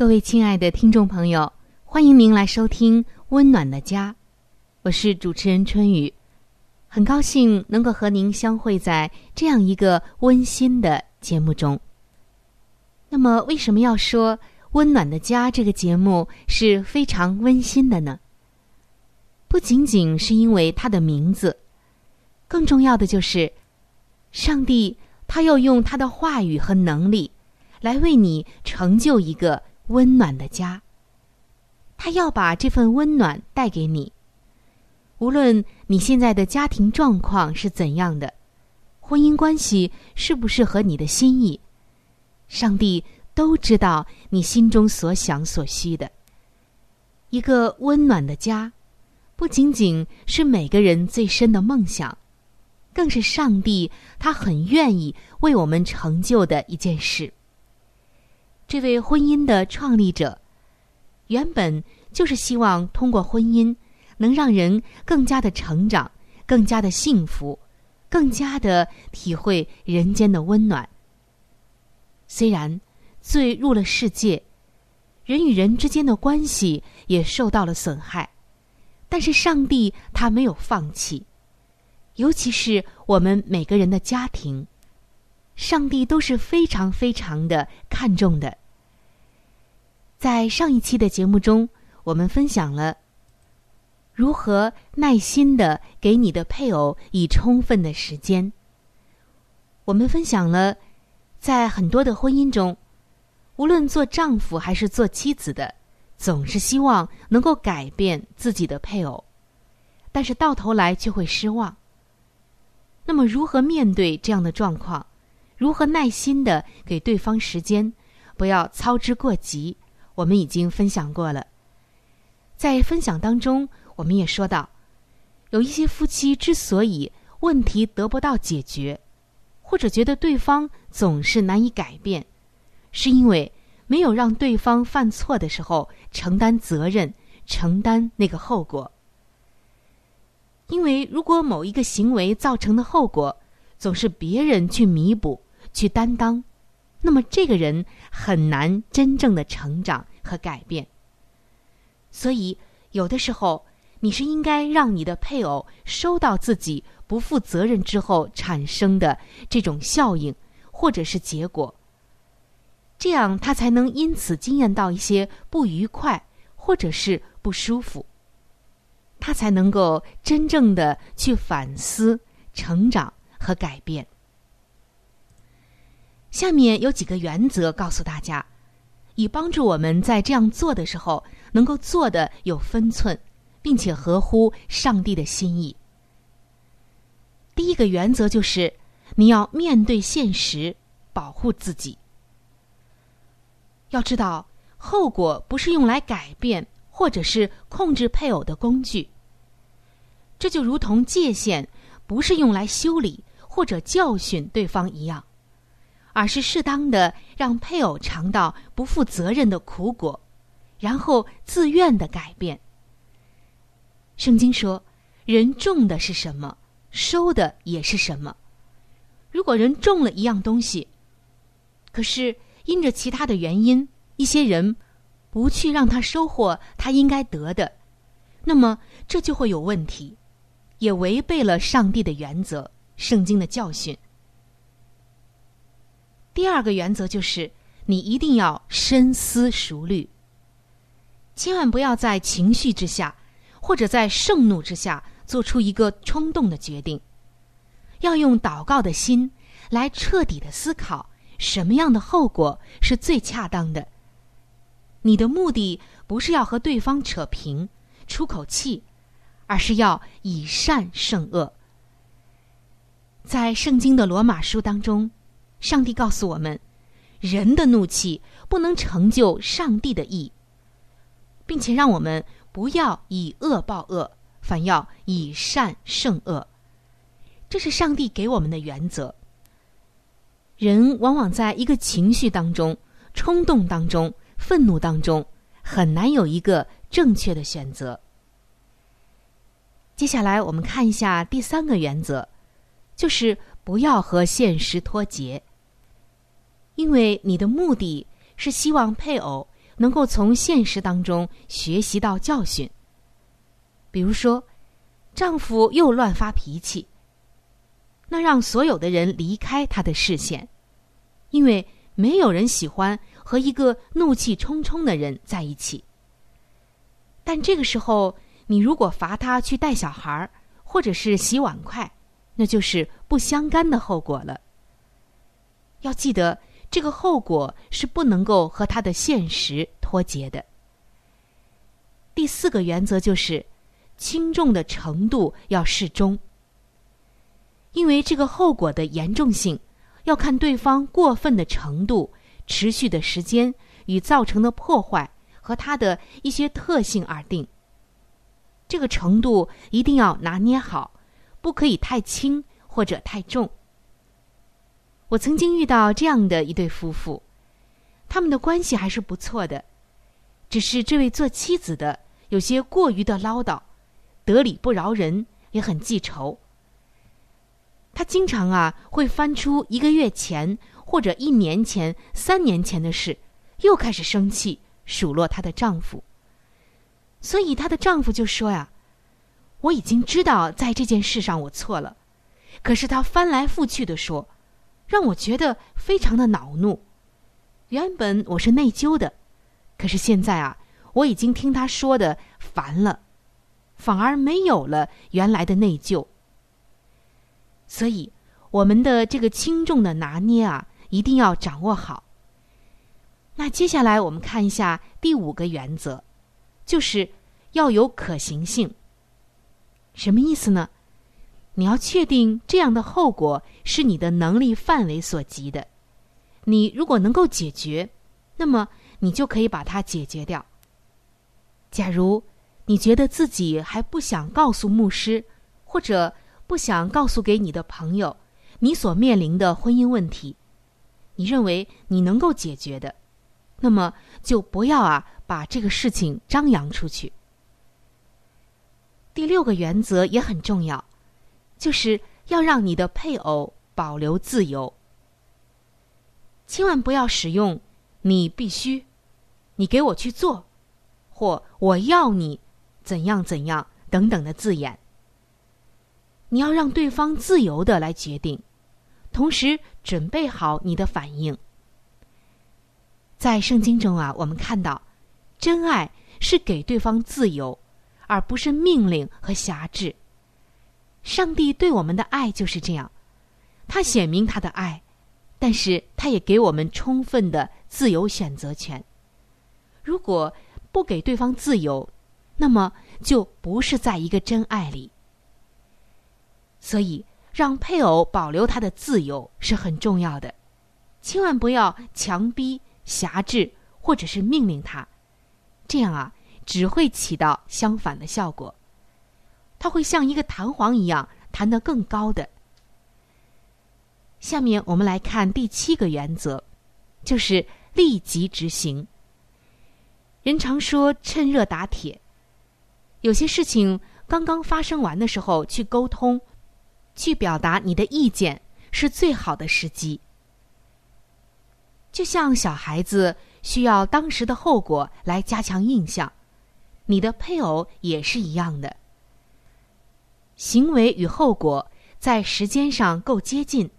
各位亲爱的听众朋友，欢迎您来收听《温暖的家》，我是主持人春雨，很高兴能够和您相会在这样一个温馨的节目中。那么，为什么要说《温暖的家》这个节目是非常温馨的呢？不仅仅是因为它的名字，更重要的就是，上帝他要用他的话语和能力，来为你成就一个。温暖的家，他要把这份温暖带给你。无论你现在的家庭状况是怎样的，婚姻关系是不是合你的心意，上帝都知道你心中所想所需的。一个温暖的家，不仅仅是每个人最深的梦想，更是上帝他很愿意为我们成就的一件事。这位婚姻的创立者，原本就是希望通过婚姻，能让人更加的成长，更加的幸福，更加的体会人间的温暖。虽然罪入了世界，人与人之间的关系也受到了损害，但是上帝他没有放弃，尤其是我们每个人的家庭，上帝都是非常非常的看重的。在上一期的节目中，我们分享了如何耐心的给你的配偶以充分的时间。我们分享了，在很多的婚姻中，无论做丈夫还是做妻子的，总是希望能够改变自己的配偶，但是到头来却会失望。那么，如何面对这样的状况？如何耐心的给对方时间，不要操之过急？我们已经分享过了，在分享当中，我们也说到，有一些夫妻之所以问题得不到解决，或者觉得对方总是难以改变，是因为没有让对方犯错的时候承担责任、承担那个后果。因为如果某一个行为造成的后果总是别人去弥补、去担当。那么，这个人很难真正的成长和改变。所以，有的时候你是应该让你的配偶收到自己不负责任之后产生的这种效应，或者是结果，这样他才能因此经验到一些不愉快或者是不舒服，他才能够真正的去反思、成长和改变。下面有几个原则告诉大家，以帮助我们在这样做的时候能够做的有分寸，并且合乎上帝的心意。第一个原则就是，你要面对现实，保护自己。要知道，后果不是用来改变或者是控制配偶的工具。这就如同界限不是用来修理或者教训对方一样。而是适当的让配偶尝到不负责任的苦果，然后自愿的改变。圣经说：“人种的是什么，收的也是什么。”如果人种了一样东西，可是因着其他的原因，一些人不去让他收获他应该得的，那么这就会有问题，也违背了上帝的原则、圣经的教训。第二个原则就是，你一定要深思熟虑，千万不要在情绪之下，或者在盛怒之下做出一个冲动的决定。要用祷告的心来彻底的思考，什么样的后果是最恰当的。你的目的不是要和对方扯平、出口气，而是要以善胜恶。在圣经的罗马书当中，上帝告诉我们，人的怒气不能成就上帝的意，并且让我们不要以恶报恶，反要以善胜恶。这是上帝给我们的原则。人往往在一个情绪当中、冲动当中、愤怒当中，很难有一个正确的选择。接下来，我们看一下第三个原则，就是不要和现实脱节。因为你的目的是希望配偶能够从现实当中学习到教训。比如说，丈夫又乱发脾气。那让所有的人离开他的视线，因为没有人喜欢和一个怒气冲冲的人在一起。但这个时候，你如果罚他去带小孩儿或者是洗碗筷，那就是不相干的后果了。要记得，这个后果是不能够和他的现实脱节的。第四个原则就是，轻重的程度要适中。因为这个后果的严重性，要看对方过分的程度、持续的时间与造成的破坏和它的一些特性而定。这个程度一定要拿捏好，不可以太轻或者太重。我曾经遇到这样的一对夫妇，他们的关系还是不错的，只是这位做妻子的有些过于的唠叨，得理不饶人，也很记仇。她经常啊会翻出一个月前或者一年前、三年前的事，又开始生气数落她的丈夫。所以她的丈夫就说呀：“我已经知道在这件事上我错了，可是他翻来覆去的说，让我觉得非常的恼怒。原本我是内疚的，可是现在啊，我已经听他说的烦了，反而没有了原来的内疚。”所以，我们的这个轻重的拿捏啊，一定要掌握好。那接下来我们看一下第五个原则，就是要有可行性。什么意思呢？你要确定这样的后果是你的能力范围所及的。你如果能够解决，那么你就可以把它解决掉。假如你觉得自己还不想告诉牧师，或者。不想告诉给你的朋友，你所面临的婚姻问题，你认为你能够解决的，那么就不要啊把这个事情张扬出去。第六个原则也很重要，就是要让你的配偶保留自由，千万不要使用“你必须”“你给我去做”或“我要你怎样怎样”等等的字眼。你要让对方自由的来决定，同时准备好你的反应。在圣经中啊，我们看到，真爱是给对方自由，而不是命令和辖制。上帝对我们的爱就是这样，他显明他的爱，但是他也给我们充分的自由选择权。如果不给对方自由，那么就不是在一个真爱里。所以，让配偶保留他的自由是很重要的，千万不要强逼、辖制或者是命令他，这样啊，只会起到相反的效果。他会像一个弹簧一样弹得更高的。下面我们来看第七个原则，就是立即执行。人常说趁热打铁，有些事情刚刚发生完的时候去沟通，去表达你的意见是最好的时机。就像小孩子需要当时的后果来加强印象，你的配偶也是一样的。行为与后果在时间上够接近，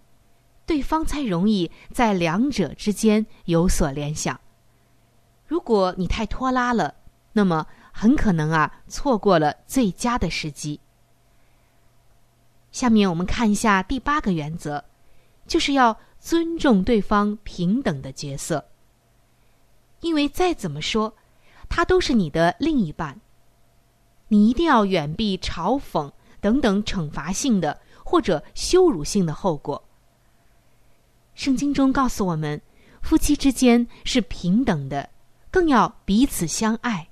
对方才容易在两者之间有所联想。如果你太拖拉了，那么很可能啊错过了最佳的时机。下面我们看一下第八个原则，就是要尊重对方平等的角色。因为再怎么说，他都是你的另一半，你一定要远避嘲讽等等惩罚性的或者羞辱性的后果。圣经中告诉我们，夫妻之间是平等的。更要彼此相爱，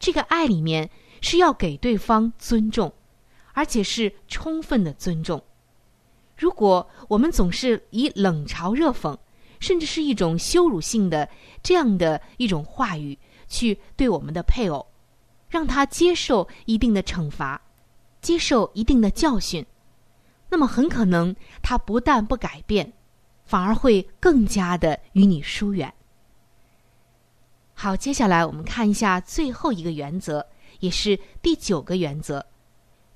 这个爱里面是要给对方尊重，而且是充分的尊重。如果我们总是以冷嘲热讽，甚至是一种羞辱性的这样的一种话语去对我们的配偶，让他接受一定的惩罚，接受一定的教训，那么很可能他不但不改变，反而会更加的与你疏远。好，接下来我们看一下最后一个原则，也是第九个原则，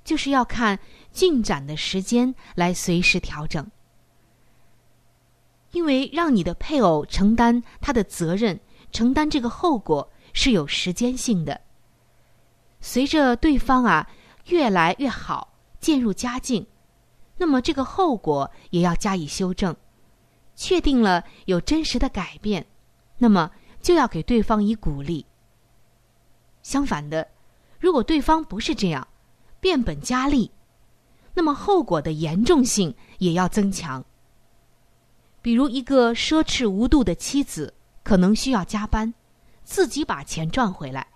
就是要看进展的时间来随时调整。因为让你的配偶承担他的责任，承担这个后果是有时间性的。随着对方啊越来越好，渐入佳境，那么这个后果也要加以修正，确定了有真实的改变，那么。就要给对方以鼓励。相反的，如果对方不是这样，变本加厉，那么后果的严重性也要增强。比如，一个奢侈无度的妻子可能需要加班，自己把钱赚回来。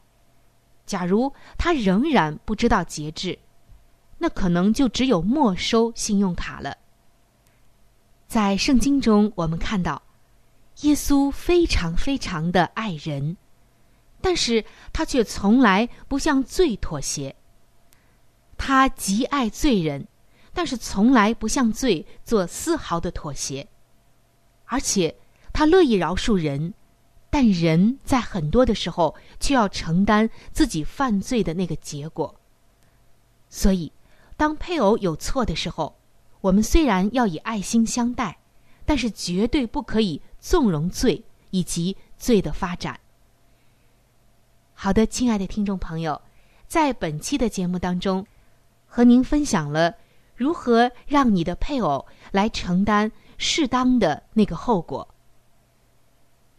假如他仍然不知道节制，那可能就只有没收信用卡了。在圣经中，我们看到。耶稣非常非常的爱人，但是他却从来不向罪妥协。他极爱罪人，但是从来不向罪做丝毫的妥协。而且他乐意饶恕人，但人在很多的时候却要承担自己犯罪的那个结果。所以，当配偶有错的时候，我们虽然要以爱心相待，但是绝对不可以。纵容罪以及罪的发展。好的，亲爱的听众朋友，在本期的节目当中，和您分享了如何让你的配偶来承担适当的那个后果。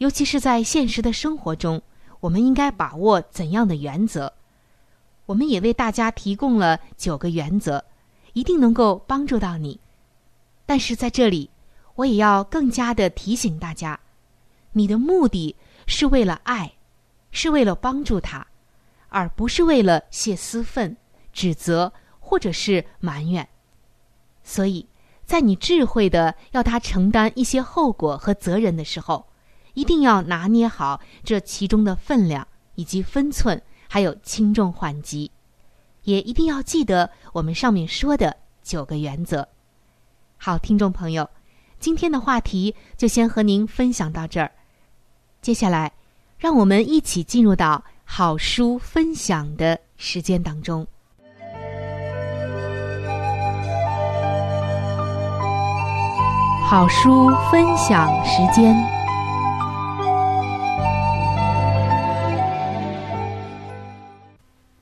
尤其是在现实的生活中，我们应该把握怎样的原则？我们也为大家提供了九个原则，一定能够帮助到你。但是在这里。我也要更加的提醒大家，你的目的是为了爱，是为了帮助他，而不是为了泄私愤、指责或者是埋怨。所以，在你智慧的要他承担一些后果和责任的时候，一定要拿捏好这其中的分量以及分寸，还有轻重缓急，也一定要记得我们上面说的九个原则。好，听众朋友。今天的话题就先和您分享到这儿。接下来，让我们一起进入到好书分享的时间当中。好书分享时间。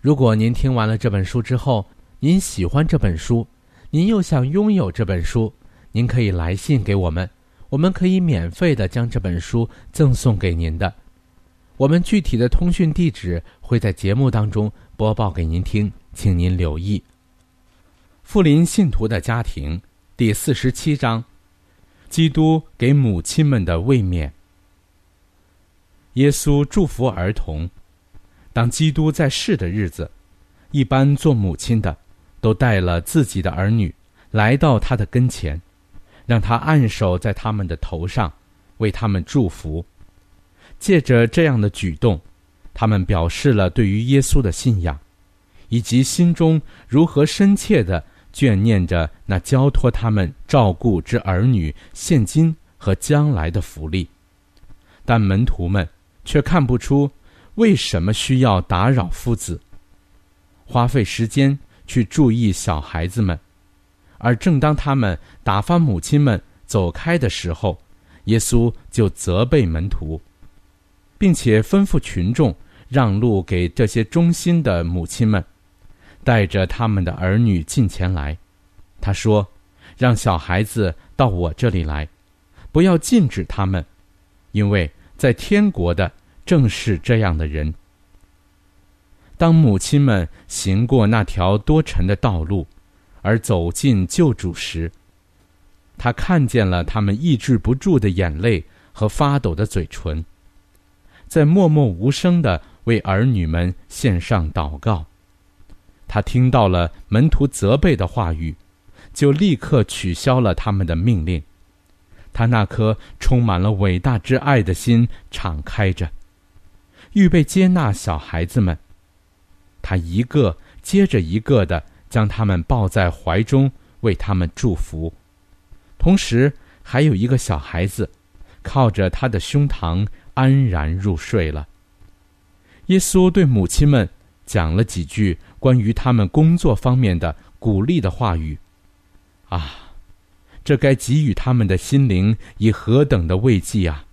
如果您听完了这本书之后，您喜欢这本书，您又想拥有这本书，您可以来信给我们。我们可以免费的将这本书赠送给您的，我们具体的通讯地址会在节目当中播报给您听，请您留意。富林信徒的家庭第四十七章：基督给母亲们的卫冕。耶稣祝福儿童，当基督在世的日子，一般做母亲的都带了自己的儿女来到他的跟前。让他按手在他们的头上，为他们祝福。借着这样的举动，他们表示了对于耶稣的信仰，以及心中如何深切的眷念着那交托他们照顾之儿女现今和将来的福利。但门徒们却看不出为什么需要打扰夫子，花费时间去注意小孩子们。而正当他们打发母亲们走开的时候，耶稣就责备门徒，并且吩咐群众让路给这些忠心的母亲们，带着他们的儿女进前来。他说：“让小孩子到我这里来，不要禁止他们，因为在天国的正是这样的人。”当母亲们行过那条多尘的道路。而走进救主时，他看见了他们抑制不住的眼泪和发抖的嘴唇，在默默无声的为儿女们献上祷告。他听到了门徒责备的话语，就立刻取消了他们的命令。他那颗充满了伟大之爱的心敞开着，预备接纳小孩子们。他一个接着一个的。将他们抱在怀中，为他们祝福，同时还有一个小孩子，靠着他的胸膛安然入睡了。耶稣对母亲们讲了几句关于他们工作方面的鼓励的话语，啊，这该给予他们的心灵以何等的慰藉啊！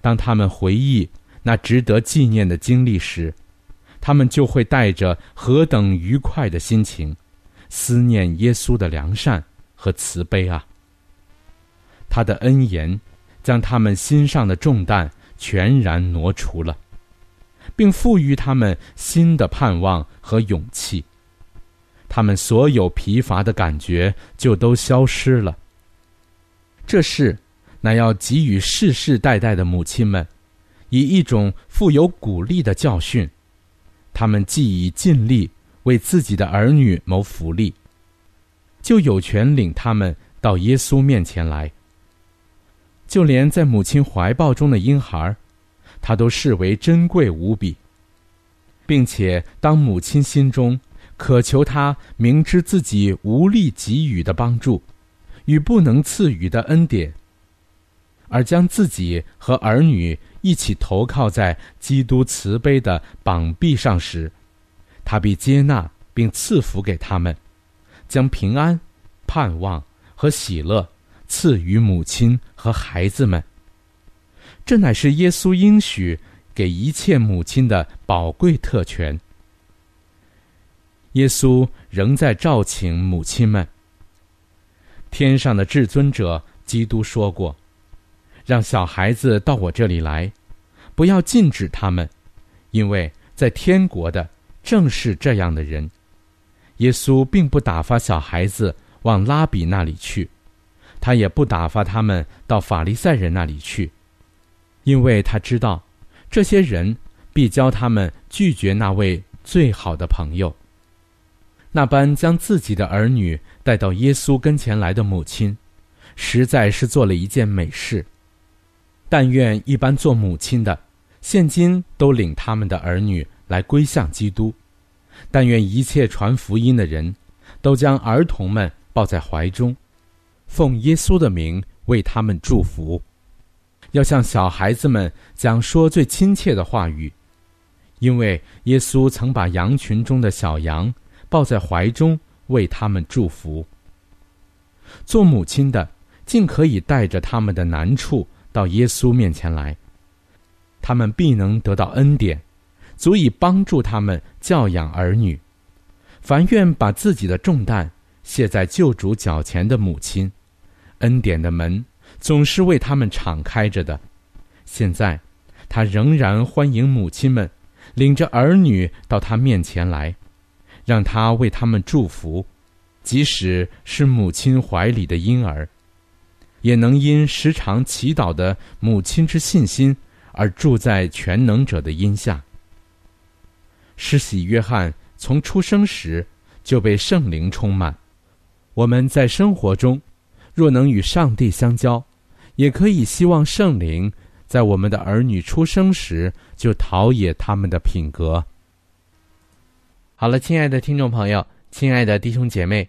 当他们回忆那值得纪念的经历时，他们就会带着何等愉快的心情，思念耶稣的良善和慈悲啊！他的恩言将他们心上的重担全然挪除了，并赋予他们新的盼望和勇气。他们所有疲乏的感觉就都消失了。这是那要给予世世代代的母亲们，以一种富有鼓励的教训。他们既已尽力为自己的儿女谋福利，就有权领他们到耶稣面前来。就连在母亲怀抱中的婴孩，他都视为珍贵无比，并且当母亲心中渴求他明知自己无力给予的帮助与不能赐予的恩典，而将自己和儿女。一起投靠在基督慈悲的膀臂上时，他必接纳并赐福给他们，将平安、盼望和喜乐赐予母亲和孩子们。这乃是耶稣应许给一切母亲的宝贵特权。耶稣仍在召请母亲们。天上的至尊者基督说过。让小孩子到我这里来，不要禁止他们，因为在天国的正是这样的人。耶稣并不打发小孩子往拉比那里去，他也不打发他们到法利赛人那里去，因为他知道，这些人必教他们拒绝那位最好的朋友。那般将自己的儿女带到耶稣跟前来的母亲，实在是做了一件美事。但愿一般做母亲的，现今都领他们的儿女来归向基督；但愿一切传福音的人，都将儿童们抱在怀中，奉耶稣的名为他们祝福。要向小孩子们讲说最亲切的话语，因为耶稣曾把羊群中的小羊。抱在怀中，为他们祝福。做母亲的，尽可以带着他们的难处到耶稣面前来，他们必能得到恩典，足以帮助他们教养儿女。凡愿把自己的重担卸在救主脚前的母亲，恩典的门总是为他们敞开着的。现在，他仍然欢迎母亲们领着儿女到他面前来。让他为他们祝福，即使是母亲怀里的婴儿，也能因时常祈祷的母亲之信心而住在全能者的荫下。施洗约翰从出生时就被圣灵充满，我们在生活中若能与上帝相交，也可以希望圣灵在我们的儿女出生时就陶冶他们的品格。好了，亲爱的听众朋友，亲爱的弟兄姐妹，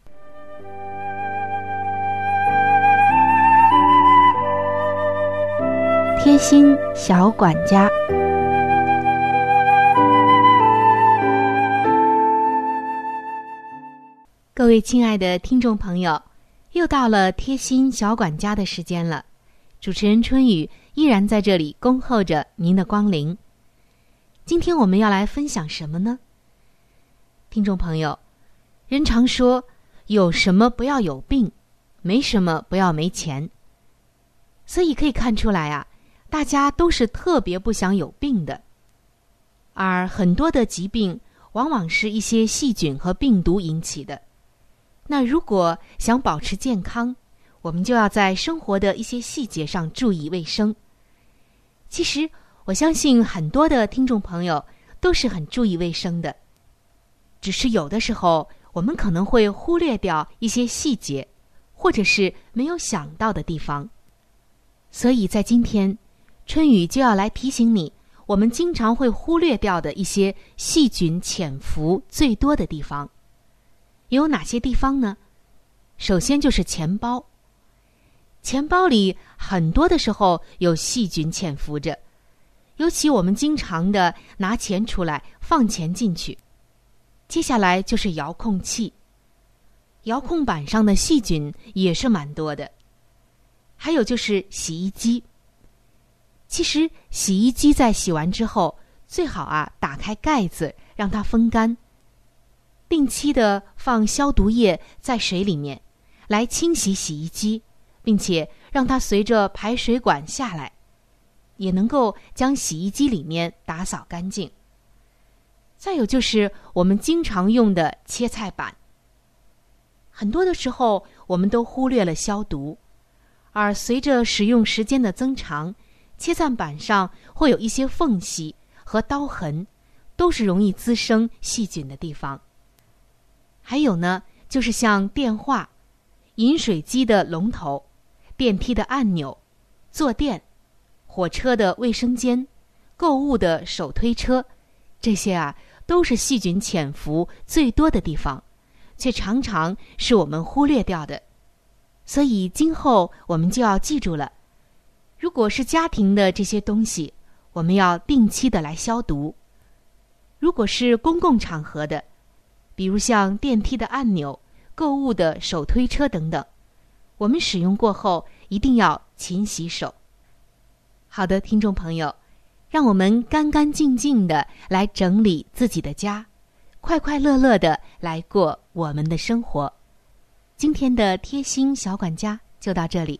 贴心小管家，各位亲爱的听众朋友，又到了贴心小管家的时间了。主持人春雨依然在这里恭候着您的光临。今天我们要来分享什么呢？听众朋友，人常说有什么不要有病，没什么不要没钱，所以可以看出来啊。大家都是特别不想有病的，而很多的疾病往往是一些细菌和病毒引起的。那如果想保持健康，我们就要在生活的一些细节上注意卫生。其实，我相信很多的听众朋友都是很注意卫生的，只是有的时候我们可能会忽略掉一些细节，或者是没有想到的地方。所以在今天。春雨就要来提醒你，我们经常会忽略掉的一些细菌潜伏最多的地方，有哪些地方呢？首先就是钱包，钱包里很多的时候有细菌潜伏着，尤其我们经常的拿钱出来放钱进去。接下来就是遥控器，遥控板上的细菌也是蛮多的，还有就是洗衣机。其实，洗衣机在洗完之后，最好啊打开盖子，让它风干。定期的放消毒液在水里面，来清洗洗衣机，并且让它随着排水管下来，也能够将洗衣机里面打扫干净。再有就是我们经常用的切菜板，很多的时候我们都忽略了消毒，而随着使用时间的增长。切菜板上会有一些缝隙和刀痕，都是容易滋生细菌的地方。还有呢，就是像电话、饮水机的龙头、电梯的按钮、坐垫、火车的卫生间、购物的手推车，这些啊都是细菌潜伏最多的地方，却常常是我们忽略掉的。所以今后我们就要记住了：如果是家庭的这些东西，我们要定期的来消毒；如果是公共场合的，比如像电梯的按钮、购物的手推车等等，我们使用过后一定要勤洗手。好的，听众朋友，让我们干干净净的来整理自己的家，快快乐乐的来过我们的生活。今天的贴心小管家就到这里。